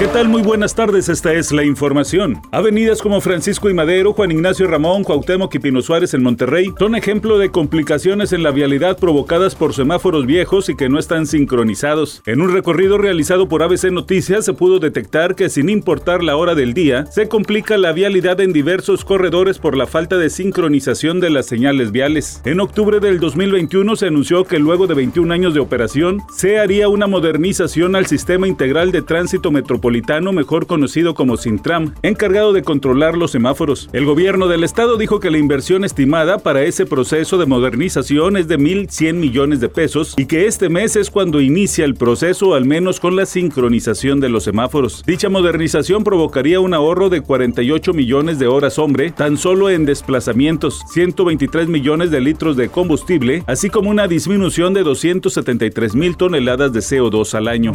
¿Qué tal? Muy buenas tardes, esta es la información. Avenidas como Francisco y Madero, Juan Ignacio Ramón, Cuauhtémoc y Pino Suárez en Monterrey son ejemplo de complicaciones en la vialidad provocadas por semáforos viejos y que no están sincronizados. En un recorrido realizado por ABC Noticias se pudo detectar que sin importar la hora del día, se complica la vialidad en diversos corredores por la falta de sincronización de las señales viales. En octubre del 2021 se anunció que luego de 21 años de operación, se haría una modernización al sistema integral de tránsito metropolitano mejor conocido como Sintram, encargado de controlar los semáforos. El gobierno del estado dijo que la inversión estimada para ese proceso de modernización es de 1.100 millones de pesos y que este mes es cuando inicia el proceso, al menos con la sincronización de los semáforos. Dicha modernización provocaría un ahorro de 48 millones de horas hombre, tan solo en desplazamientos, 123 millones de litros de combustible, así como una disminución de 273 mil toneladas de CO2 al año.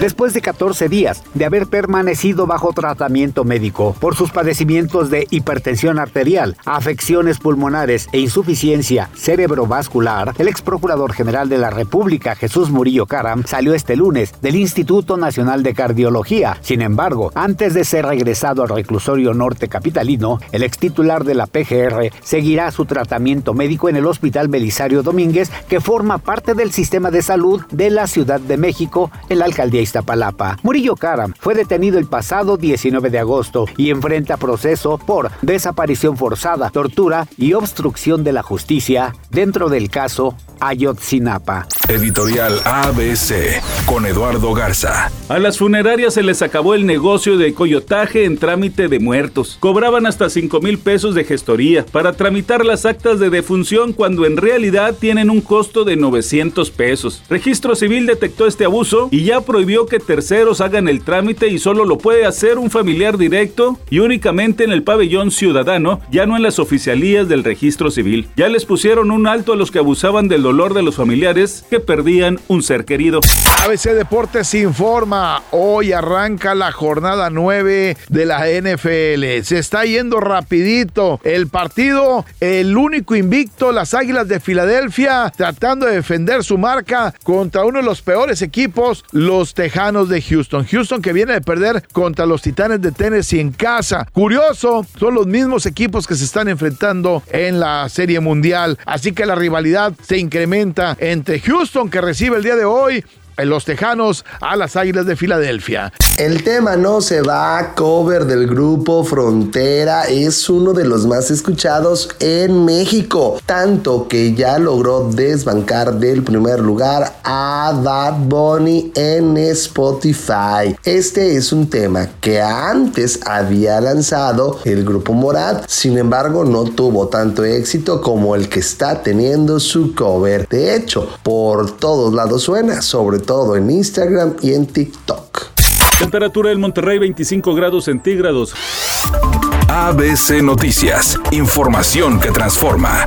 Después de 14 días de haber permanecido bajo tratamiento médico por sus padecimientos de hipertensión arterial, afecciones pulmonares e insuficiencia cerebrovascular, el ex procurador general de la República, Jesús Murillo Caram, salió este lunes del Instituto Nacional de Cardiología. Sin embargo, antes de ser regresado al reclusorio norte capitalino, el ex titular de la PGR seguirá su tratamiento médico en el Hospital Belisario Domínguez, que forma parte del sistema de salud de la Ciudad de México en la alcaldía Iztapalapa. Murillo Caram fue detenido el pasado 19 de agosto y enfrenta proceso por desaparición forzada, tortura y obstrucción de la justicia dentro del caso Ayotzinapa. Editorial ABC con Eduardo Garza. A las funerarias se les acabó el negocio de coyotaje en trámite de muertos. Cobraban hasta 5 mil pesos de gestoría para tramitar las actas de defunción cuando en realidad tienen un costo de 900 pesos. Registro Civil detectó este abuso y ya prohibió que terceros hagan el trámite y solo lo puede hacer un familiar directo y únicamente en el pabellón ciudadano, ya no en las oficialías del registro civil. Ya les pusieron un alto a los que abusaban del dolor de los familiares que perdían un ser querido. ABC Deportes informa, hoy arranca la jornada 9 de la NFL. Se está yendo rapidito el partido, el único invicto, las Águilas de Filadelfia, tratando de defender su marca contra uno de los peores equipos, los Tejanos de Houston. Houston que viene de perder contra los Titanes de Tennessee en casa. Curioso, son los mismos equipos que se están enfrentando en la Serie Mundial. Así que la rivalidad se incrementa entre Houston que recibe el día de hoy en los Tejanos a las Águilas de Filadelfia. El tema no se va, cover del grupo Frontera es uno de los más escuchados en México, tanto que ya logró desbancar del primer lugar a Bad Bunny en Spotify. Este es un tema que antes había lanzado el grupo Morad, sin embargo no tuvo tanto éxito como el que está teniendo su cover. De hecho, por todos lados suena, sobre todo en Instagram y en TikTok. Temperatura en Monterrey 25 grados centígrados. ABC Noticias, información que transforma.